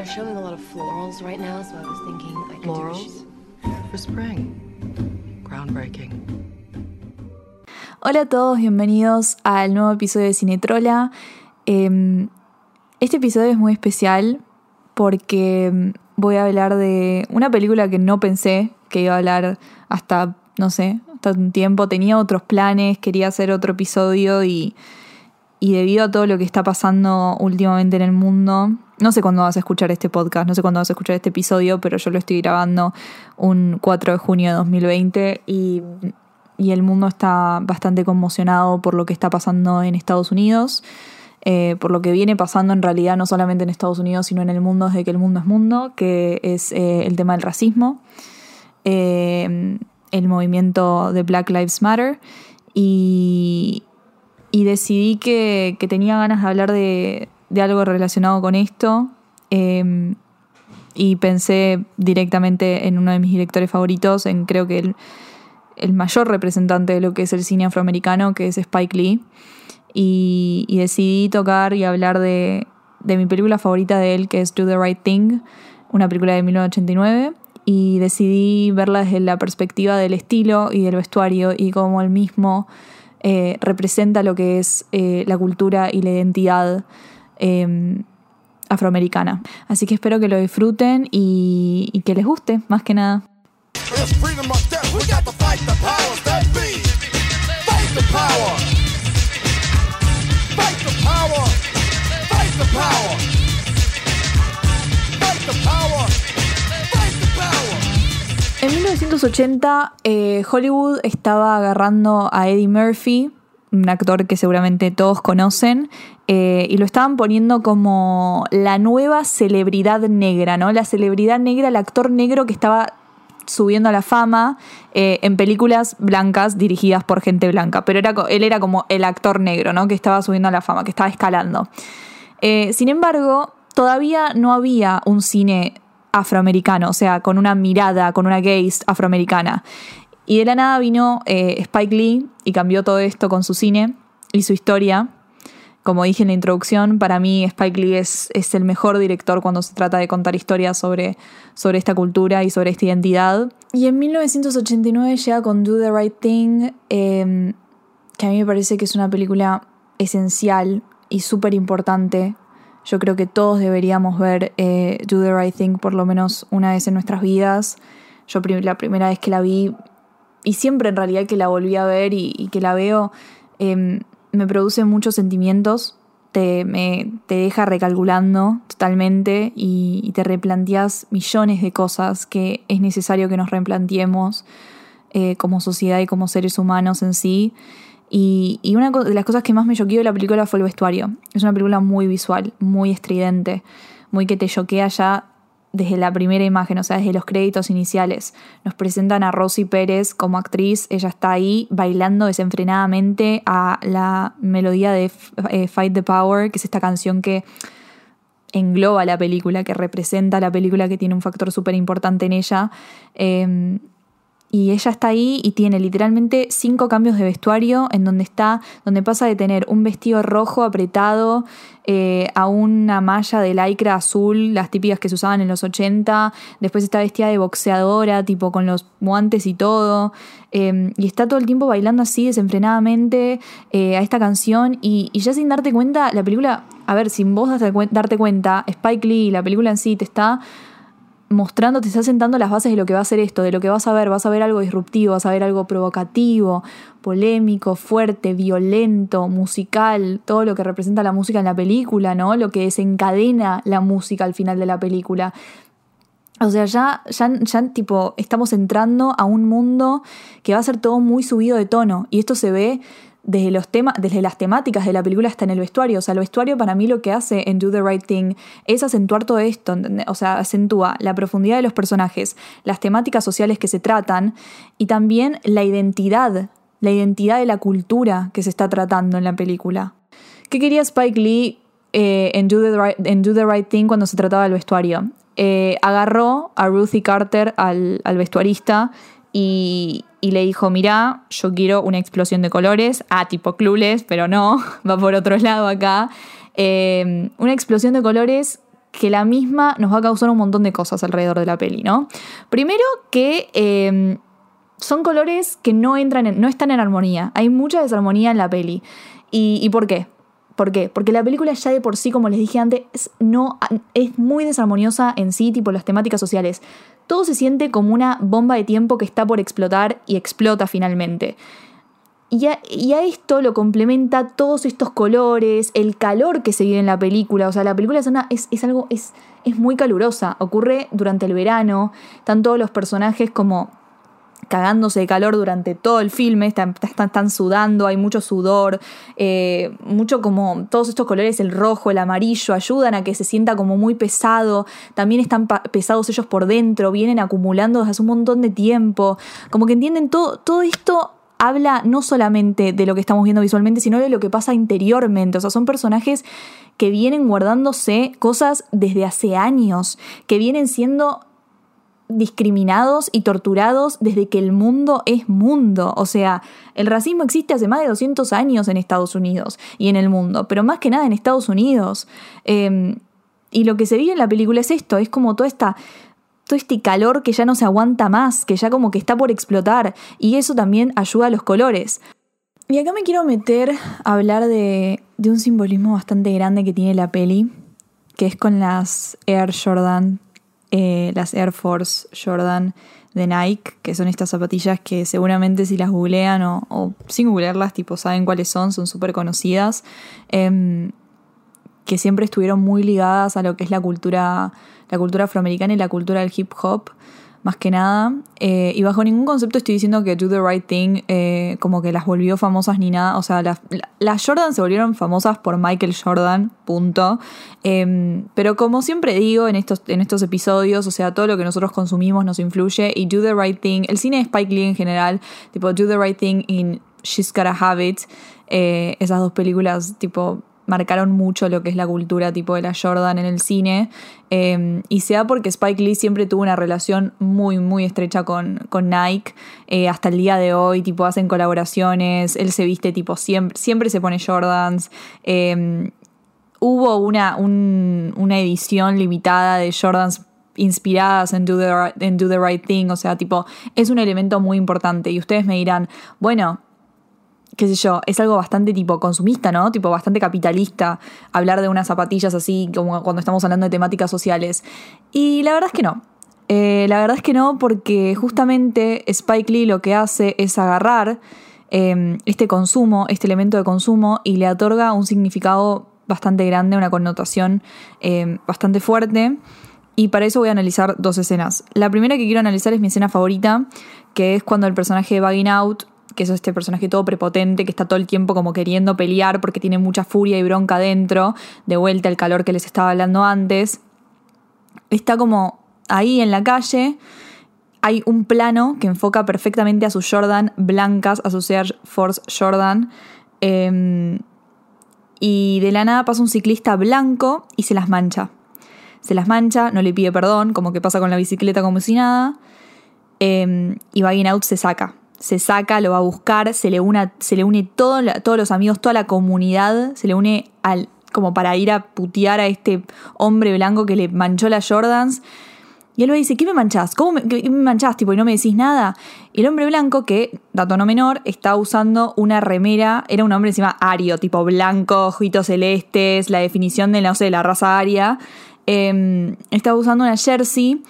They're showing a lot of florals right now, so I was thinking I could do a Florals for spring. Groundbreaking. Hola a todos, bienvenidos al nuevo episodio de Cinetrola. Eh, este episodio es muy especial porque em, voy a hablar de una película que no pensé que iba a hablar hasta, no sé, hasta un tiempo. Tenía otros planes, quería hacer otro episodio y, y debido a todo lo que está pasando últimamente en el mundo, no sé cuándo vas a escuchar este podcast, no sé cuándo vas a escuchar este episodio, pero yo lo estoy grabando un 4 de junio de 2020 y, y el mundo está bastante conmocionado por lo que está pasando en Estados Unidos, eh, por lo que viene pasando en realidad no solamente en Estados Unidos, sino en el mundo desde que el mundo es mundo, que es eh, el tema del racismo, eh, el movimiento de Black Lives Matter y, y decidí que, que tenía ganas de hablar de, de algo relacionado con esto. eh, y pensé directamente en uno de mis directores favoritos, en creo que el, el mayor representante de lo que es el cine afroamericano, que es Spike Lee. Y, y decidí tocar y hablar de, de mi película favorita de él, que es Do the Right Thing, una película de 1989. Y decidí verla desde la perspectiva del estilo y del vestuario y cómo él mismo eh, representa lo que es eh, la cultura y la identidad eh, afroamericana. Así que espero que lo disfruten y, y que les guste, más que nada. 1980, eh, Hollywood estaba agarrando a Eddie Murphy, un actor que seguramente todos conocen, eh, y lo estaban poniendo como la nueva celebridad negra, ¿no? La celebridad negra, el actor negro que estaba subiendo a la fama eh, en películas blancas dirigidas por gente blanca, pero era, él era como el actor negro, ¿no? Que estaba subiendo a la fama, que estaba escalando. Sin embargo, todavía no había un cine afroamericano, o sea, con una mirada, con una gaze afroamericana. Y de la nada vino eh, Spike Lee y cambió todo esto con su cine y su historia. Como dije en la introducción, para mí Spike Lee es, el mejor director cuando se trata de contar historias sobre, esta cultura y sobre esta identidad. Y en 1989 llega con Do the Right Thing, eh, que a mí me parece que es una película esencial y súper importante. Yo creo que todos deberíamos ver eh, Do the Right Thing por lo menos una vez en nuestras vidas. Yo la primera vez que la vi, y siempre en realidad que la volví a ver y, que la veo, eh, me produce muchos sentimientos. Te, me, te deja recalculando totalmente y, y te replanteas millones de cosas que es necesario que nos replanteemos eh, como sociedad y como seres humanos en sí. Y, una de las cosas que más me choqueó de la película fue el vestuario. Es una película muy visual, muy estridente, muy que te choquea ya desde la primera imagen, o sea, desde los créditos iniciales. Nos presentan a Rosy Pérez como actriz, ella está ahí bailando desenfrenadamente a la melodía de eh, Fight the Power, que es esta canción que engloba la película, que representa la película, que tiene un factor súper importante en ella. Eh, y ella está ahí y tiene literalmente cinco cambios de vestuario en donde está, donde pasa de tener un vestido rojo apretado eh, a una malla de lycra azul, las típicas que se usaban en los 80. Después está vestida de boxeadora, tipo con los guantes y todo. eh, y está todo el tiempo bailando así desenfrenadamente eh, a esta canción. Y, y ya sin darte cuenta, la película, a ver, sin vos darte cuenta, Spike Lee, la película en sí, te está mostrando, te está sentando las bases de lo que va a ser esto, de lo que vas a ver. Vas a ver algo disruptivo, vas a ver algo provocativo, polémico, fuerte, violento, musical, todo lo que representa la música en la película, ¿no? Lo que desencadena la música al final de la película. O sea, ya, ya, ya tipo, estamos entrando a un mundo que va a ser todo muy subido de tono. Y esto se ve desde, los desde las temáticas de la película hasta en el vestuario. O sea, el vestuario para mí lo que hace en Do the Right Thing es acentuar todo esto. O sea, acentúa la profundidad de los personajes, las temáticas sociales que se tratan y también la identidad, la identidad de la cultura que se está tratando en la película. ¿Qué quería Spike Lee eh, en, Do the right, Thing cuando se trataba del vestuario? Eh, agarró a Ruthie Carter, al vestuarista, y, le dijo, mirá, yo quiero una explosión de colores, ah, tipo clueless, pero no, va por otro lado acá. Eh, una explosión de colores que la misma nos va a causar un montón de cosas alrededor de la peli, ¿no? Primero que eh, son colores que no entran en, no están en armonía. Hay mucha desarmonía en la peli. ¿Y, y por qué? ¿Por qué? Porque la película ya de por sí, como les dije antes, es, no, es muy desarmoniosa en sí, tipo las temáticas sociales. Todo se siente como una bomba de tiempo que está por explotar y explota finalmente. Y a, y a, esto lo complementa todos estos colores, el calor que se vive en la película. O sea, la película es, es, es algo, es, es muy calurosa. Ocurre durante el verano. Están todos los personajes como cagándose de calor durante todo el filme, están, están, sudando, hay mucho sudor, eh, mucho como todos estos colores, el rojo, el amarillo, ayudan a que se sienta como muy pesado, también están pesados ellos por dentro, vienen acumulando desde hace un montón de tiempo, como que entienden todo, todo esto habla no solamente de lo que estamos viendo visualmente, sino de lo que pasa interiormente. O sea, son personajes que vienen guardándose cosas desde hace años, que vienen siendo discriminados y torturados desde que el mundo es mundo. O sea, el racismo existe hace más de 200 años en Estados Unidos y en el mundo, pero más que nada en Estados Unidos. Eh, y lo que se vive en la película es esto, es como toda esta todo este calor que ya no se aguanta más, que ya como que está por explotar, y eso también ayuda a los colores. Y acá me quiero meter a hablar de un simbolismo bastante grande que tiene la peli, que es con las Air Jordan, eh, las Air Force Jordan de Nike, que son estas zapatillas que seguramente si las googlean o, sin googlearlas, tipo saben cuáles son, son súper conocidas, eh, que siempre estuvieron muy ligadas a lo que es la cultura la cultura afroamericana y la cultura del hip hop, más que nada. Eh, y bajo ningún concepto estoy diciendo que Do the Right Thing eh, como que las volvió famosas ni nada. O sea, las, las Jordan se volvieron famosas por Michael Jordan, punto. Eh, pero como siempre digo en estos, en estos episodios, o sea, todo lo que nosotros consumimos nos influye. Y Do the Right Thing, el cine de Spike Lee en general, tipo Do the Right Thing in She's Gotta Have It, eh, esas dos películas, tipo marcaron mucho lo que es la cultura tipo de la Jordan en el cine. Eh, y sea porque Spike Lee siempre tuvo una relación muy, muy estrecha con, con Nike. Eh, hasta el día de hoy, tipo, hacen colaboraciones. Él se viste, tipo, siempre, siempre se pone Jordans. Eh, hubo una, un, una edición limitada de Jordans inspiradas en do, the, en do the Right Thing. O sea, tipo, es un elemento muy importante. Y ustedes me dirán, bueno, qué sé yo, es algo bastante tipo consumista, ¿no? Tipo bastante capitalista hablar de unas zapatillas así como cuando estamos hablando de temáticas sociales. Y la verdad es que no. Eh, la verdad es que no, porque justamente Spike Lee lo que hace es agarrar eh, este consumo, este elemento de consumo, y le otorga un significado bastante grande, una connotación eh, bastante fuerte. Y para eso voy a analizar dos escenas. La primera que quiero analizar es mi escena favorita, que es cuando el personaje de Out que es este personaje todo prepotente que está todo el tiempo como queriendo pelear porque tiene mucha furia y bronca dentro, de vuelta el calor que les estaba hablando antes. Está como ahí en la calle. Hay un plano que enfoca perfectamente a sus Jordan blancas, a sus Air Force Jordan. Eh, y de la nada pasa un ciclista blanco y se las mancha. Se las mancha, no le pide perdón, como que pasa con la bicicleta como si nada. Eh, y Bugging Out se saca se saca, lo va a buscar, se le une, se le une todo, todos los amigos, toda la comunidad, se le une al, como para ir a putear a este hombre blanco que le manchó las Jordans. Y él le dice, ¿qué me manchás? ¿Cómo me, qué me manchás? Tipo, y no me decís nada. Y el hombre blanco, que, dato no menor, está usando una remera, era un hombre encima ario, tipo blanco, ojitos celestes, la definición de, no sé, la raza aria. Eh, estaba usando una jersey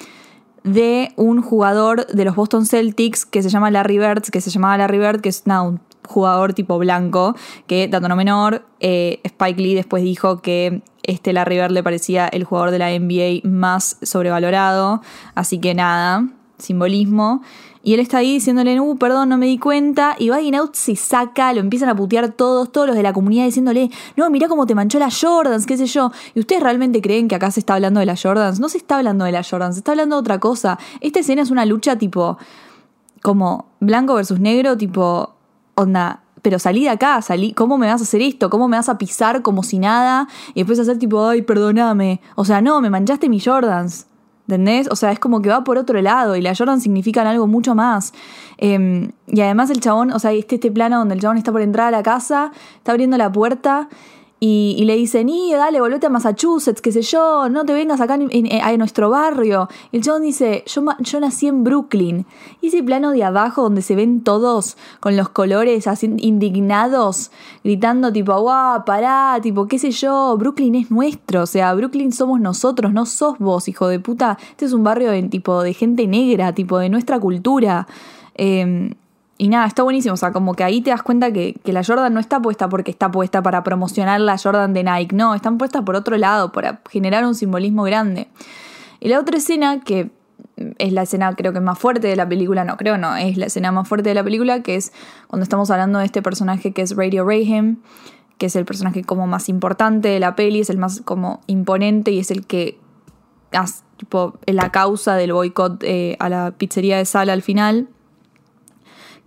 de un jugador de los Boston Celtics que se llama Larry Bird, que se llamaba Larry Bird, que es nada, un jugador tipo blanco, que, dato no menor, eh, Spike Lee después dijo que este Larry Bird le parecía el jugador de la NBA más sobrevalorado, así que nada, simbolismo. Y él está ahí diciéndole, uh, perdón, no me di cuenta. Y Bugging Out se saca, lo empiezan a putear todos, todos los de la comunidad diciéndole, no, mira cómo te manchó las Jordans, qué sé yo. ¿Y ustedes realmente creen que acá se está hablando de las Jordans? No se está hablando de las Jordans, se está hablando de otra cosa. Esta escena es una lucha tipo, como blanco versus negro, tipo, onda, pero salí de acá, salí, ¿cómo me vas a hacer esto? ¿Cómo me vas a pisar como si nada? Y después hacer tipo, ay, perdóname. O sea, no, me manchaste mis Jordans. ¿Entendés? O sea, es como que va por otro lado y la Jordan significan algo mucho más. Eh, y además el chabón, o sea, este, este plano donde el chabón está por entrar a la casa, está abriendo la puerta Y, y le dicen, y dale, volvete a Massachusetts, qué sé yo, no te vengas acá en- a nuestro barrio. Y el chabón dice, yo, yo nací en Brooklyn. Y ese plano de abajo donde se ven todos con los colores así indignados, gritando tipo, guau, pará, tipo, qué sé yo, Brooklyn es nuestro. O sea, Brooklyn somos nosotros, no sos vos, hijo de puta. Este es un barrio de, tipo, de gente negra, tipo, de nuestra cultura. Eh, y nada, está buenísimo. O sea, como que ahí te das cuenta que, que la Jordan no está puesta porque está puesta para promocionar la Jordan de Nike. No, están puestas por otro lado, para generar un simbolismo grande. Y la otra escena, que es la escena creo que más fuerte de la película, no creo, no, es la escena más fuerte de la película, que es cuando estamos hablando de este personaje que es Radio Rayhem, que es el personaje como más importante de la peli, es el más como imponente y es el que es la causa del boicot eh, a la pizzería de Sala al final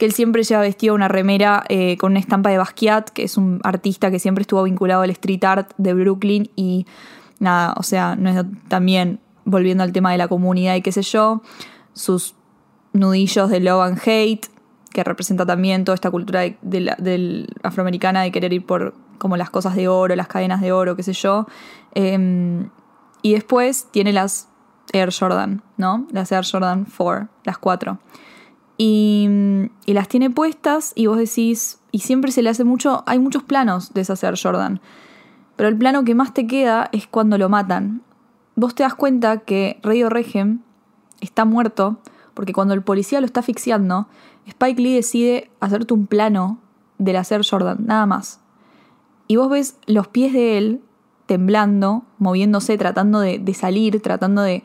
él siempre lleva vestido una remera eh, con una estampa de Basquiat, que es un artista que siempre estuvo vinculado al street art de Brooklyn y nada, o sea, no es también volviendo al tema de la comunidad y qué sé yo, sus nudillos de love and hate, que representa también toda esta cultura de- la- afroamericana de querer ir por como las cosas de oro, las cadenas de oro, qué sé yo. Em, y después tiene las Air Jordan, ¿no? Las Air Jordan 4, las cuatro. Y, las tiene puestas y vos decís, y siempre se le hace mucho, hay muchos planos de Air Jordan, pero el plano que más te queda es cuando lo matan. Vos te das cuenta que Radio Regem está muerto porque cuando el policía lo está asfixiando, Spike Lee decide hacerte un plano de la Air Jordan, nada más. Y vos ves los pies de él temblando, moviéndose, tratando de salir, tratando de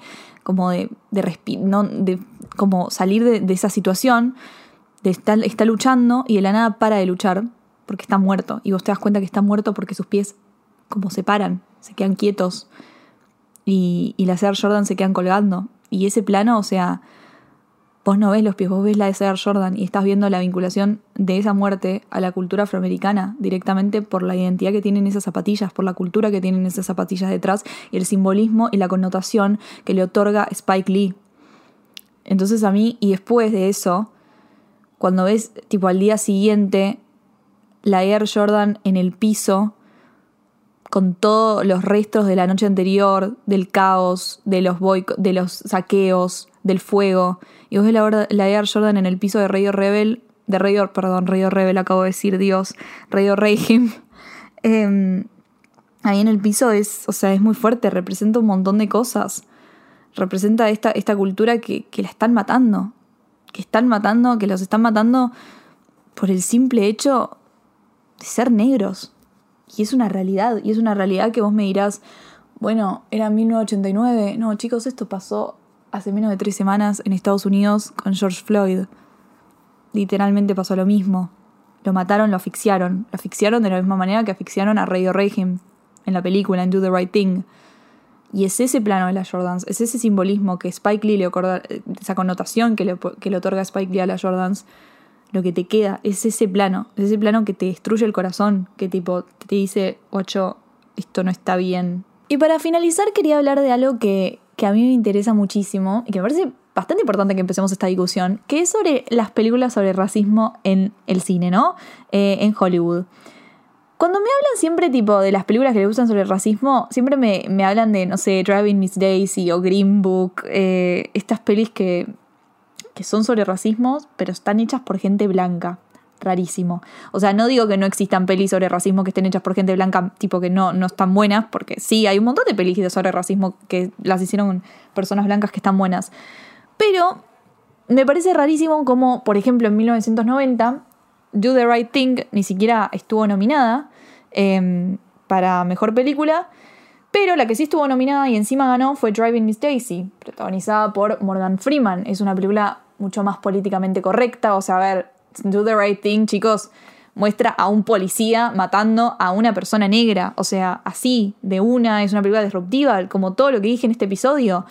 como de, de, respi- no, de como salir de, esa situación, de estar, está luchando y de la nada para de luchar porque está muerto. Y vos te das cuenta que está muerto porque sus pies como se paran, se quedan quietos y, y las Air Jordan se quedan colgando. Y ese plano, o sea, vos no ves los pies, vos ves la de Air Jordan y estás viendo la vinculación de esa muerte a la cultura afroamericana directamente por la identidad que tienen esas zapatillas, por la cultura que tienen esas zapatillas detrás y el simbolismo y la connotación que le otorga Spike Lee. Entonces a mí, y después de eso, cuando ves tipo al día siguiente la Air Jordan en el piso, con todos los restos de la noche anterior, del caos, de los, de los saqueos, del fuego, y vos ves la, Air Jordan en el piso de Radio Rebel, de Radio, perdón, Radio Rebel, acabo de decir Dios, Radio Regime, Em, ahí en el piso es, o sea, es muy fuerte, representa un montón de cosas. Representa esta, esta cultura que, que la están matando. Que están matando, que los están matando por el simple hecho de ser negros. Y es una realidad, y es una realidad que vos me dirás, bueno, era 1989. No, chicos, esto pasó hace menos de tres semanas en Estados Unidos con George Floyd. Literalmente pasó lo mismo. Lo mataron, lo asfixiaron. Lo asfixiaron de la misma manera que asfixiaron a Radio Regime en la película, en Do the Right Thing. Y es ese plano de las Jordans, es ese simbolismo que Spike Lee le otorga, esa connotación que le, que le otorga Spike Lee a las Jordans, lo que te queda, es ese plano, es ese plano que te destruye el corazón, que tipo te dice, ocho, esto no está bien. Y para finalizar quería hablar de algo que, que a mí me interesa muchísimo y que me parece bastante importante que empecemos esta discusión, que es sobre las películas sobre racismo en el cine, ¿no? Eh, en Hollywood. Cuando me hablan siempre tipo de las películas que le gustan sobre el racismo, siempre me, me hablan de, no sé, Driving Miss Daisy o Green Book, eh, estas pelis que, que son sobre racismo, pero están hechas por gente blanca. Rarísimo. O sea, no digo que no existan pelis sobre racismo que estén hechas por gente blanca, tipo que no, no están buenas, porque sí, hay un montón de pelis sobre racismo que las hicieron personas blancas que están buenas. Pero me parece rarísimo como, por ejemplo, en 1990, Do the Right Thing ni siquiera estuvo nominada eh, para Mejor Película, pero la que sí estuvo nominada y encima ganó fue Driving Miss Daisy, protagonizada por Morgan Freeman. Es una película mucho más políticamente correcta, o sea, a ver, Do the Right Thing, chicos, muestra a un policía matando a una persona negra, o sea, así, de una, es una película disruptiva, como todo lo que dije en este episodio.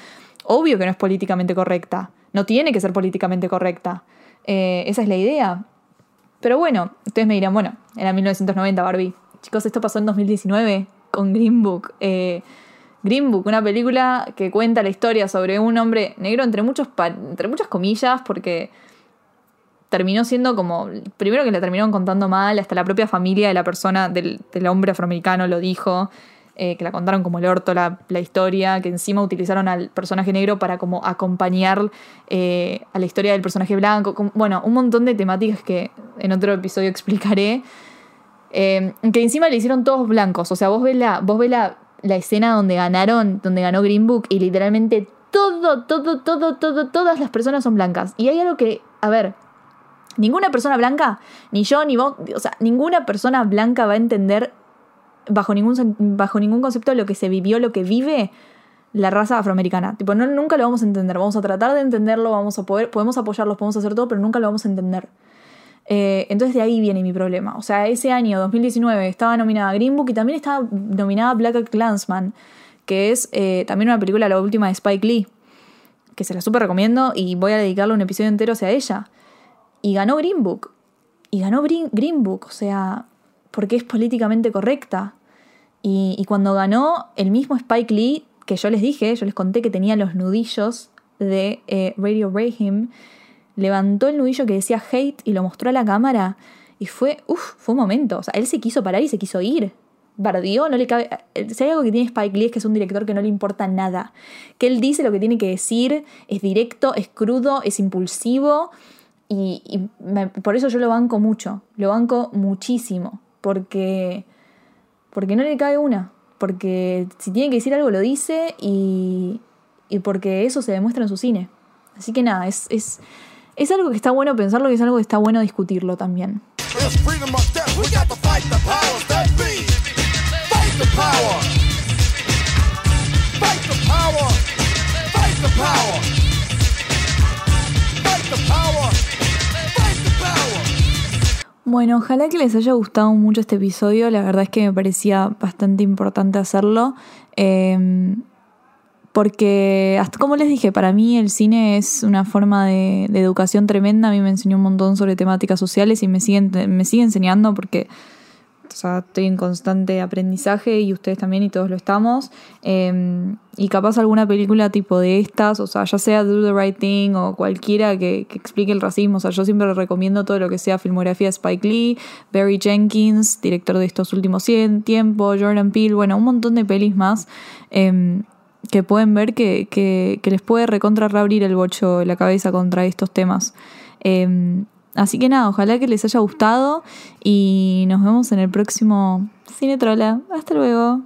Obvio que no es políticamente correcta, no tiene que ser políticamente correcta. Eh, esa es la idea. Pero bueno, ustedes me dirán, bueno, era 1990 Barbie. Chicos, esto pasó en 2019 con Green Book. Eh, Green Book, una película que cuenta la historia sobre un hombre negro entre, muchos entre muchas comillas, porque terminó siendo como, primero que la terminaron contando mal, hasta la propia familia de la persona, del, del hombre afroamericano lo dijo, eh, que la contaron como el orto la, la, historia, que encima utilizaron al personaje negro para como acompañar eh, a la historia del personaje blanco, bueno, un montón de temáticas que en otro episodio explicaré, eh, que encima le hicieron todos blancos, o sea, vos ves la, vos ves la, la escena donde ganaron, donde ganó Green Book y literalmente todo, todo, todo, todo, todas las personas son blancas. Y hay algo que, a ver, ninguna persona blanca, ni yo, ni vos, o sea, ninguna persona blanca va a entender bajo ningún, bajo ningún concepto lo que se vivió, lo que vive la raza afroamericana. Tipo, no, nunca lo vamos a entender. Vamos a tratar de entenderlo, vamos a poder, podemos apoyarlos, podemos hacer todo, pero nunca lo vamos a entender. Eh, entonces de ahí viene mi problema. O sea, ese año, 2019, estaba nominada Green Book y también estaba nominada Black Clansman, que es eh, también una película, la última de Spike Lee, que se la súper recomiendo y voy a dedicarle un episodio entero hacia ella. Y ganó Green Book. Y ganó Green Book, o sea, porque es políticamente correcta. Y, cuando ganó, el mismo Spike Lee, que yo les dije, yo les conté que tenía los nudillos de eh, Radio Rahim, levantó el nudillo que decía hate y lo mostró a la cámara. Y fue, uff, fue un momento. O sea, él se quiso parar y se quiso ir. Bardió, no le cabe. Si hay algo que tiene Spike Lee es que es un director que no le importa nada. Que él dice lo que tiene que decir, es directo, es crudo, es impulsivo. Y, y me, por eso yo lo banco mucho. Lo banco muchísimo. Porque porque no le cae una. Porque si tiene que decir algo lo dice y, y porque eso se demuestra en su cine. Así que nada, es, es, es algo que está bueno pensarlo y es algo que está bueno discutirlo también. Bueno, ojalá que les haya gustado mucho este episodio. La verdad es que me parecía bastante importante hacerlo. Eh, porque, hasta como les dije, para mí el cine es una forma de, de, educación tremenda. A mí me enseñó un montón sobre temáticas sociales y me sigue, me sigue enseñando porque o sea, estoy en constante aprendizaje y ustedes también y todos lo estamos. Eh, y capaz alguna película tipo de estas, o sea, ya sea Do the Right Thing o cualquiera que, que explique el racismo. O sea, yo siempre recomiendo todo lo que sea filmografía de Spike Lee, Barry Jenkins, director de estos últimos 100 tiempos, Jordan Peele, bueno, un montón de pelis más. Eh, que pueden ver que, que, les puede recontra reabrir el bocho la cabeza contra estos temas. Eh, Así que nada, ojalá que les haya gustado y nos vemos en el próximo Cine Trola. Hasta luego.